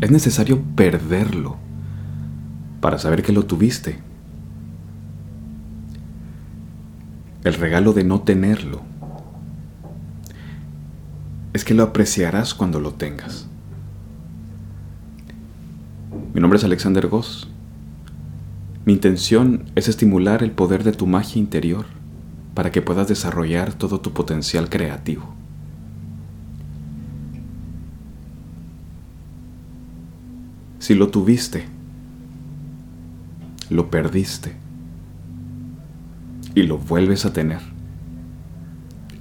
Es necesario perderlo para saber que lo tuviste. El regalo de no tenerlo es que lo apreciarás cuando lo tengas. Mi nombre es Alexander Goss. Mi intención es estimular el poder de tu magia interior para que puedas desarrollar todo tu potencial creativo. Si lo tuviste, lo perdiste y lo vuelves a tener,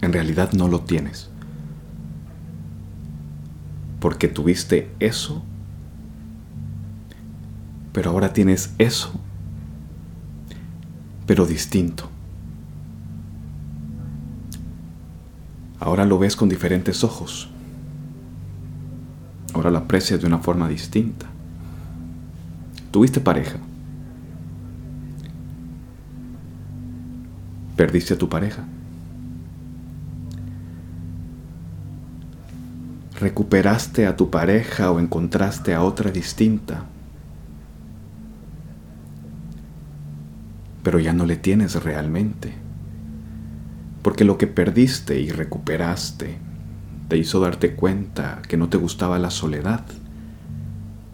en realidad no lo tienes. Porque tuviste eso pero ahora tienes eso, pero distinto. Ahora lo ves con diferentes ojos. Ahora lo aprecias de una forma distinta. Tuviste pareja. Perdiste a tu pareja. Recuperaste a tu pareja o encontraste a otra distinta pero ya no le tienes realmente. Porque lo que perdiste y recuperaste te hizo darte cuenta que no te gustaba la soledad,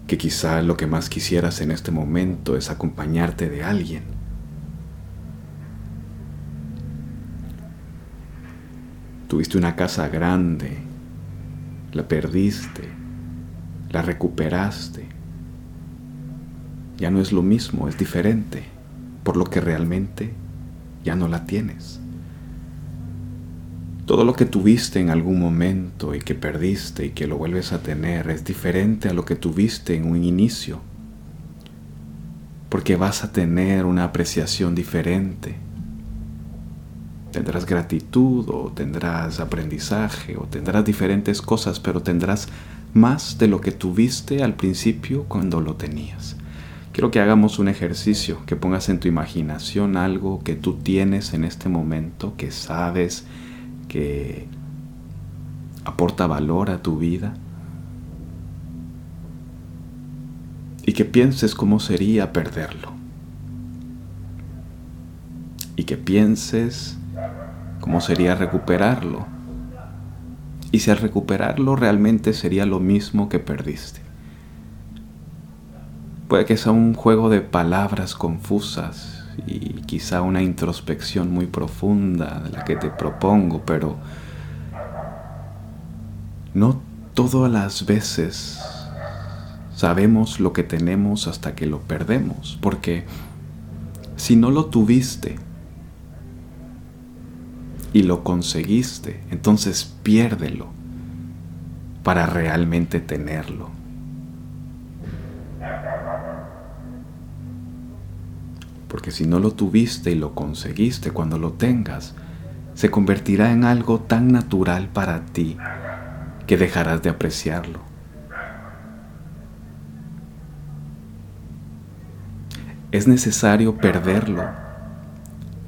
que quizá lo que más quisieras en este momento es acompañarte de alguien. Tuviste una casa grande, la perdiste, la recuperaste. Ya no es lo mismo, es diferente por lo que realmente ya no la tienes. Todo lo que tuviste en algún momento y que perdiste y que lo vuelves a tener es diferente a lo que tuviste en un inicio, porque vas a tener una apreciación diferente. Tendrás gratitud o tendrás aprendizaje o tendrás diferentes cosas, pero tendrás más de lo que tuviste al principio cuando lo tenías. Quiero que hagamos un ejercicio, que pongas en tu imaginación algo que tú tienes en este momento, que sabes que aporta valor a tu vida. Y que pienses cómo sería perderlo. Y que pienses cómo sería recuperarlo. Y si al recuperarlo realmente sería lo mismo que perdiste. Puede que sea un juego de palabras confusas y quizá una introspección muy profunda de la que te propongo, pero no todas las veces sabemos lo que tenemos hasta que lo perdemos, porque si no lo tuviste y lo conseguiste, entonces piérdelo para realmente tenerlo. Porque si no lo tuviste y lo conseguiste cuando lo tengas, se convertirá en algo tan natural para ti que dejarás de apreciarlo. Es necesario perderlo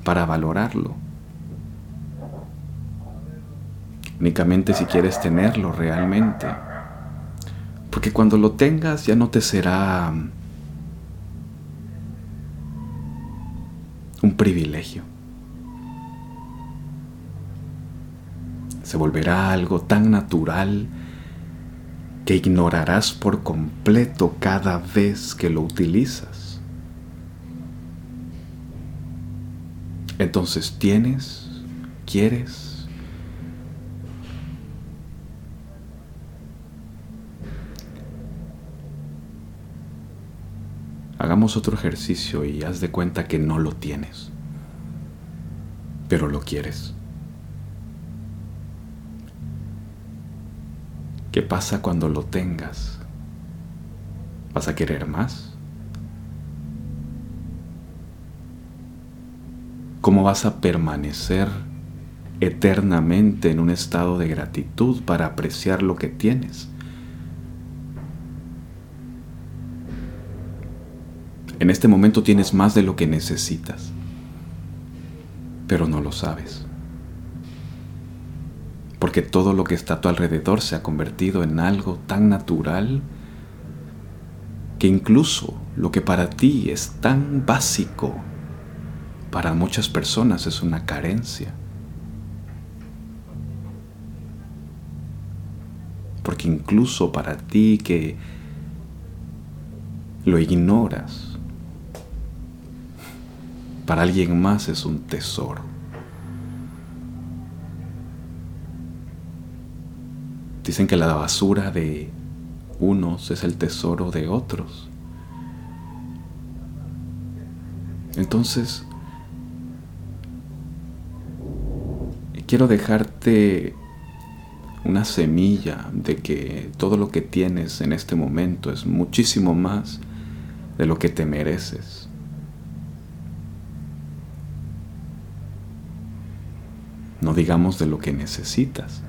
para valorarlo. Únicamente si quieres tenerlo realmente. Porque cuando lo tengas ya no te será un privilegio. Se volverá algo tan natural que ignorarás por completo cada vez que lo utilizas. Entonces tienes, quieres, Hagamos otro ejercicio y haz de cuenta que no lo tienes, pero lo quieres. ¿Qué pasa cuando lo tengas? ¿Vas a querer más? ¿Cómo vas a permanecer eternamente en un estado de gratitud para apreciar lo que tienes? En este momento tienes más de lo que necesitas. pero no lo sabes. Porque todo lo que está a tu alrededor se ha convertido en algo tan natural que incluso lo que para ti es tan básico, para muchas personas es una carencia. Porque incluso para ti que lo ignoras, para alguien más es un tesoro. Dicen que la basura de unos es el tesoro de otros. Entonces, quiero dejarte una semilla de que todo lo que tienes en este momento es muchísimo más de lo que te mereces. No digamos de lo que necesitas.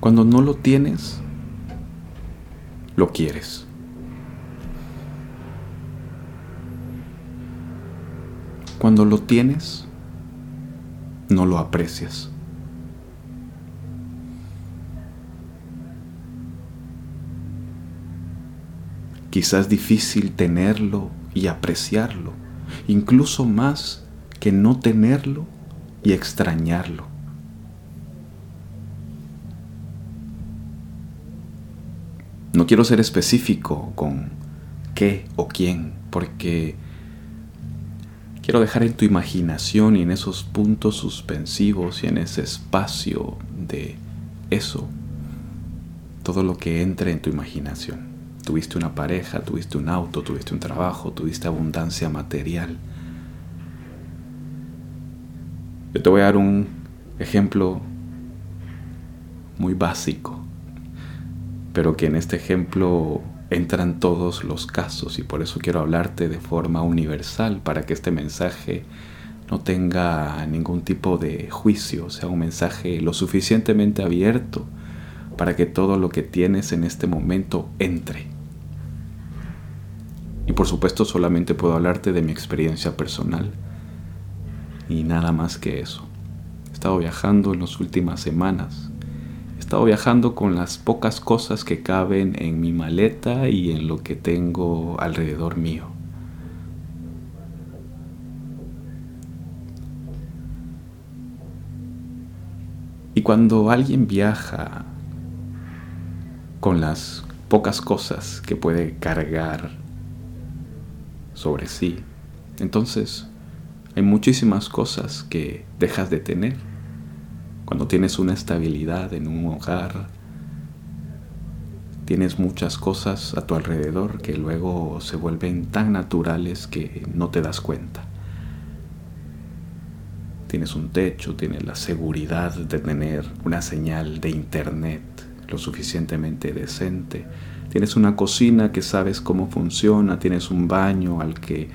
Cuando no lo tienes, lo quieres. Cuando lo tienes, no lo aprecias. Quizás difícil tenerlo y apreciarlo, incluso más que no tenerlo y extrañarlo. No quiero ser específico con qué o quién, porque quiero dejar en tu imaginación y en esos puntos suspensivos y en ese espacio de eso todo lo que entre en tu imaginación. Tuviste una pareja, tuviste un auto, tuviste un trabajo, tuviste abundancia material. Yo te voy a dar un ejemplo muy básico pero que en este ejemplo entran todos los casos y por eso quiero hablarte de forma universal para que este mensaje no tenga ningún tipo de juicio, sea un mensaje lo suficientemente abierto para que todo lo que tienes en este momento entre. Y por supuesto solamente puedo hablarte de mi experiencia personal y nada más que eso. He estado viajando en las últimas semanas estado viajando con las pocas cosas que caben en mi maleta y en lo que tengo alrededor mío. Y cuando alguien viaja con las pocas cosas que puede cargar sobre sí, entonces hay muchísimas cosas que dejas de tener cuando tienes una estabilidad en un hogar, tienes muchas cosas a tu alrededor que luego se vuelven tan naturales que no te das cuenta. Tienes un techo, tienes la seguridad de tener una señal de internet lo suficientemente decente, tienes una cocina que sabes cómo funciona, tienes un baño al que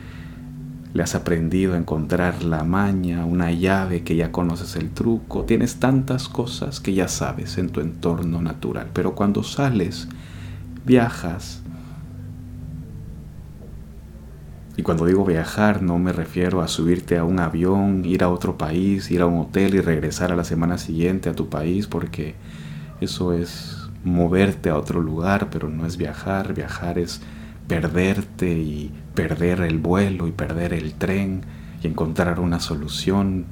le has aprendido a encontrar la maña, una llave que ya conoces el truco, tienes tantas cosas que ya sabes en tu entorno natural, pero cuando sales, viajas, y cuando digo viajar no me refiero a subirte a un avión, ir a otro país, ir a un hotel y regresar a la semana siguiente a tu país, porque eso es moverte a otro lugar, pero no es viajar, viajar es perderte y perder el vuelo y perder el tren y encontrar una solución.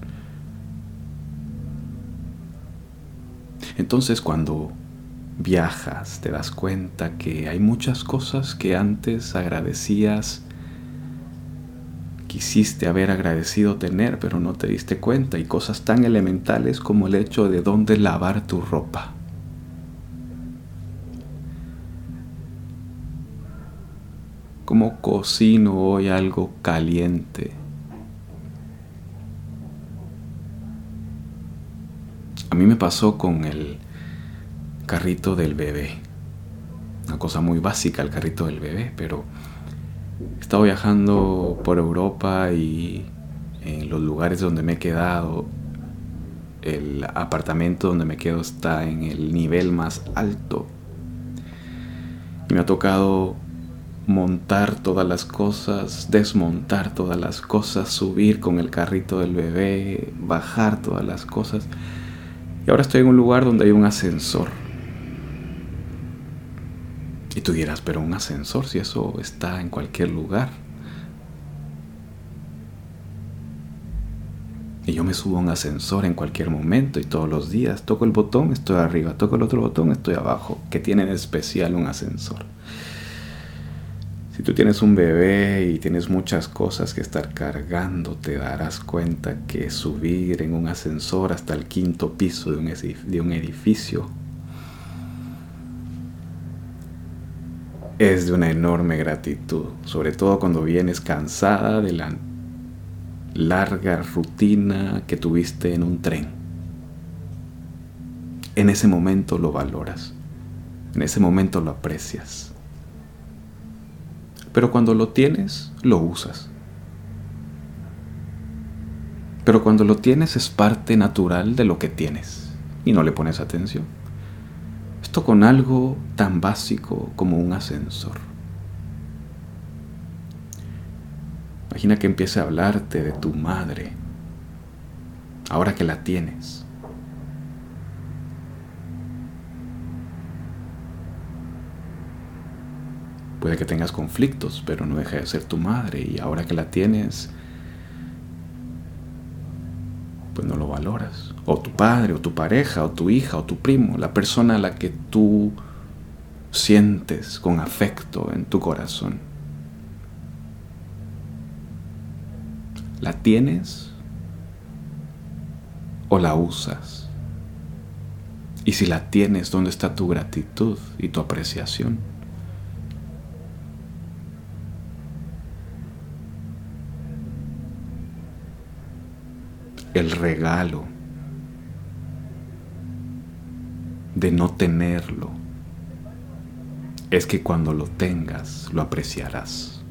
Entonces cuando viajas te das cuenta que hay muchas cosas que antes agradecías, quisiste haber agradecido tener, pero no te diste cuenta, y cosas tan elementales como el hecho de dónde lavar tu ropa. ¿Cómo cocino hoy algo caliente? A mí me pasó con el carrito del bebé. Una cosa muy básica el carrito del bebé, pero he estado viajando por Europa y en los lugares donde me he quedado, el apartamento donde me quedo está en el nivel más alto. Y me ha tocado montar todas las cosas, desmontar todas las cosas, subir con el carrito del bebé, bajar todas las cosas. Y ahora estoy en un lugar donde hay un ascensor. Y tú dirás, pero un ascensor si eso está en cualquier lugar. Y yo me subo a un ascensor en cualquier momento y todos los días toco el botón, estoy arriba, toco el otro botón, estoy abajo. ¿Qué tiene de especial un ascensor? Si tú tienes un bebé y tienes muchas cosas que estar cargando, te darás cuenta que subir en un ascensor hasta el quinto piso de un edificio es de una enorme gratitud, sobre todo cuando vienes cansada de la larga rutina que tuviste en un tren. En ese momento lo valoras, en ese momento lo aprecias. Pero cuando lo tienes, lo usas. Pero cuando lo tienes es parte natural de lo que tienes y no le pones atención. Esto con algo tan básico como un ascensor. Imagina que empiece a hablarte de tu madre, ahora que la tienes. Puede que tengas conflictos, pero no deja de ser tu madre y ahora que la tienes, pues no lo valoras. O tu padre, o tu pareja, o tu hija, o tu primo, la persona a la que tú sientes con afecto en tu corazón. ¿La tienes o la usas? Y si la tienes, ¿dónde está tu gratitud y tu apreciación? El regalo de no tenerlo es que cuando lo tengas lo apreciarás.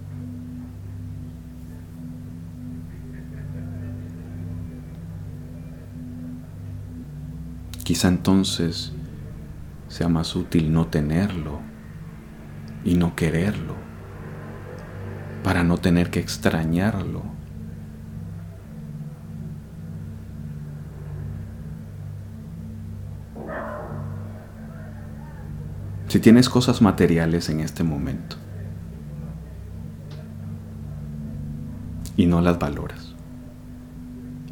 Quizá entonces sea más útil no tenerlo y no quererlo para no tener que extrañarlo si tienes cosas materiales en este momento y no las valoras,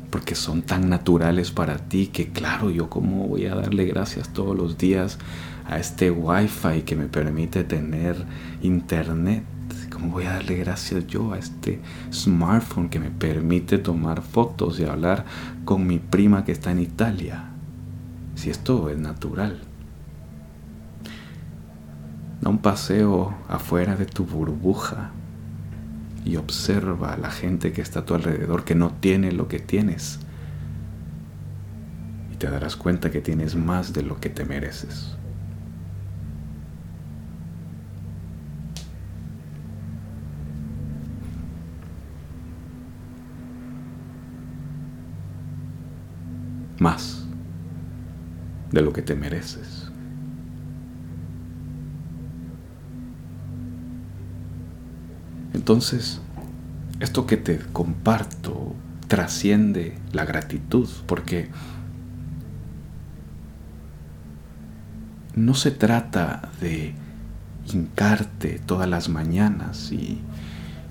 porque son tan naturales para ti que claro, yo cómo voy a darle gracias todos los días a este wifi que me permite tener internet, cómo voy a darle gracias yo a este smartphone que me permite tomar fotos y hablar con mi prima que está en Italia, si esto es natural. Da un paseo afuera de tu burbuja y observa a la gente que está a tu alrededor que no tiene lo que tienes. Y te darás cuenta que tienes más de lo que te mereces. Más de lo que te mereces. Entonces, esto que te comparto trasciende la gratitud, porque no se trata de hincarte todas las mañanas y,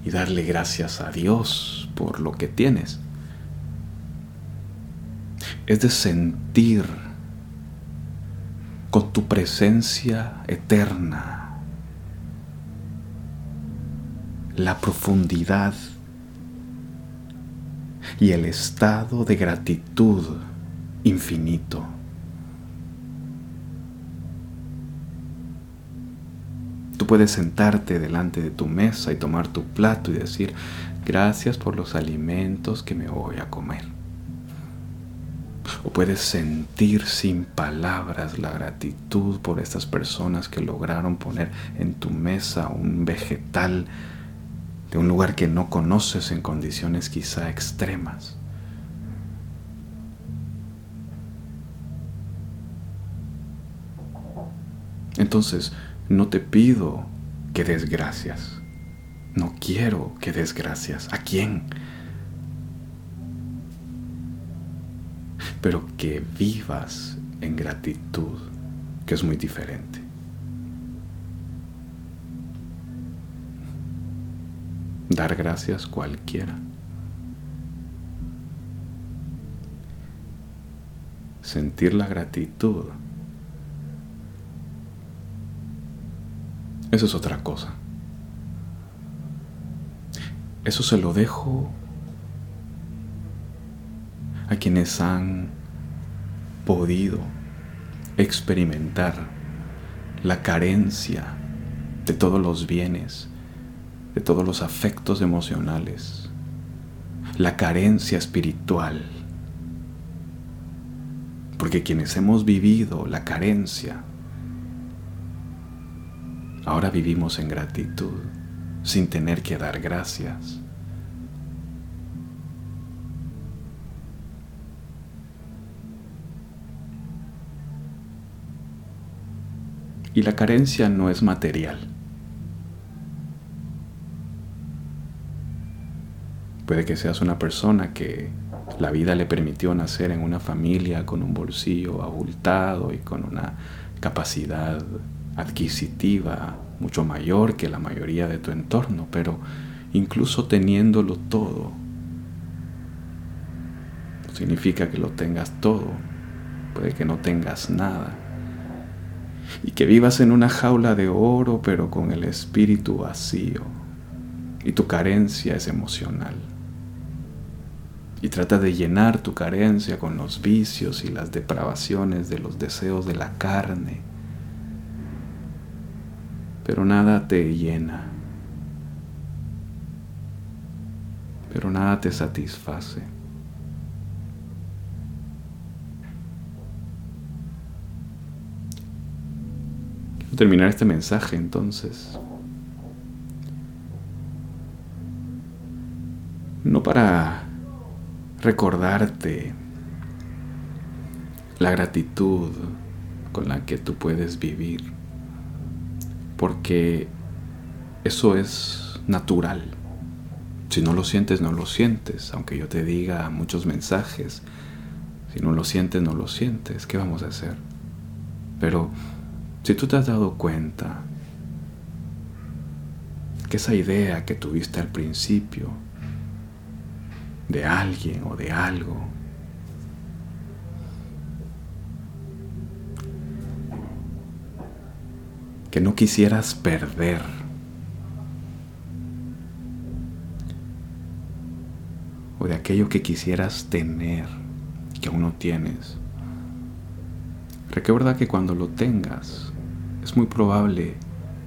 y, darle gracias a Dios por lo que tienes. Es de sentir con tu presencia eterna la profundidad y el estado de gratitud infinito. Tú puedes sentarte delante de tu mesa y tomar tu plato y decir, gracias por los alimentos que me voy a comer. O puedes sentir sin palabras la gratitud por estas personas que lograron poner en tu mesa un vegetal de un lugar que no conoces en condiciones quizá extremas. Entonces, no te pido que des gracias. No quiero que des gracias. ¿A quién? Pero que vivas en gratitud, que es muy diferente. Dar gracias cualquiera. Sentir la gratitud. Eso es otra cosa. Eso se lo dejo a quienes han podido experimentar la carencia de todos los bienes, de todos los afectos emocionales, la carencia espiritual. Porque quienes hemos vivido la carencia, ahora vivimos en gratitud sin tener que dar gracias. Y la carencia no es material. Puede que seas una persona que la vida le permitió nacer en una familia con un bolsillo abultado y con una capacidad adquisitiva mucho mayor que la mayoría de tu entorno, pero incluso teniéndolo todo, significa que lo tengas todo, puede que no tengas nada, y que vivas en una jaula de oro pero con el espíritu vacío, y tu carencia es emocional. Y trata de llenar tu carencia con los vicios y las depravaciones de los deseos de la carne pero nada te llena, pero nada te satisface. Quiero terminar este mensaje entonces. No para recordarte la gratitud con la que tú puedes vivir porque eso es natural. Si no lo sientes, no lo sientes, aunque yo te diga muchos mensajes. Si no lo sientes, no lo sientes. ¿Qué vamos a hacer? Pero si tú te has dado cuenta que esa idea que tuviste al principio de alguien o de algo que no quisieras perder. O de aquello que quisieras tener, que aún no tienes. Recuerda que cuando lo tengas, es muy probable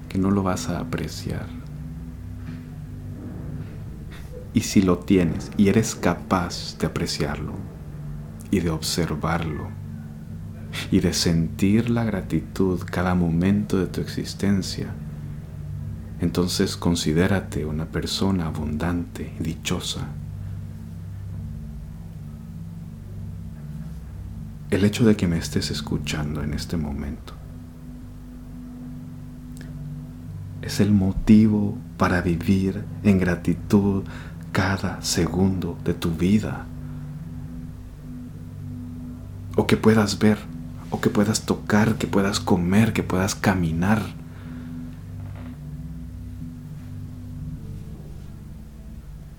que no lo vas a apreciar. Y si lo tienes y eres capaz de apreciarlo y de observarlo, y de sentir la gratitud cada momento de tu existencia, entonces considérate una persona abundante y dichosa. El hecho de que me estés escuchando en este momento es el motivo para vivir en gratitud cada segundo de tu vida. O que puedas ver o que puedas tocar, que puedas comer, que puedas caminar.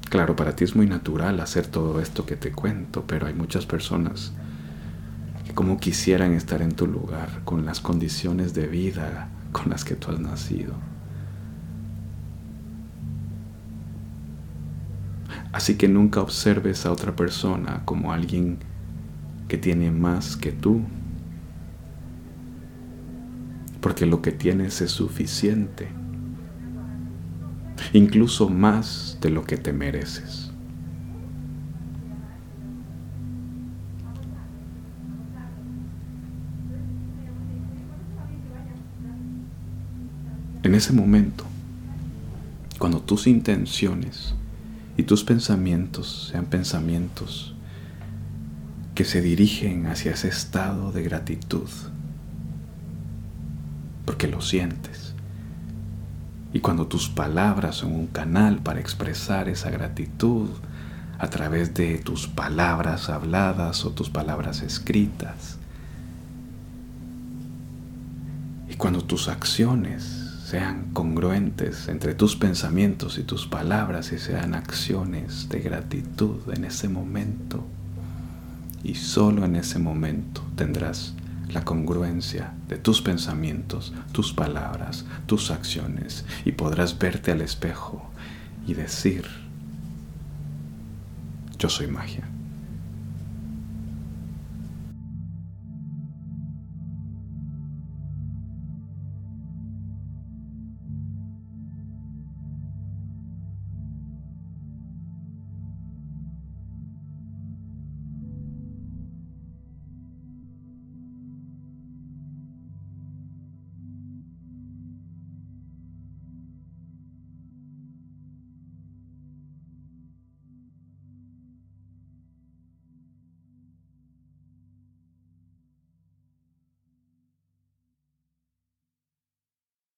Claro, para ti es muy natural hacer todo esto que te cuento, pero hay muchas personas que como quisieran estar en tu lugar, con las condiciones de vida con las que tú has nacido. Así que nunca observes a otra persona como alguien que tiene más que tú porque lo que tienes es suficiente, incluso más de lo que te mereces. En ese momento, cuando tus intenciones y tus pensamientos sean pensamientos que se dirigen hacia ese estado de gratitud, porque lo sientes. Y cuando tus palabras son un canal para expresar esa gratitud a través de tus palabras habladas o tus palabras escritas, y cuando tus acciones sean congruentes entre tus pensamientos y tus palabras y sean acciones de gratitud en ese momento, y solo en ese momento tendrás la congruencia de tus pensamientos, tus palabras, tus acciones y podrás verte al espejo y decir, yo soy magia.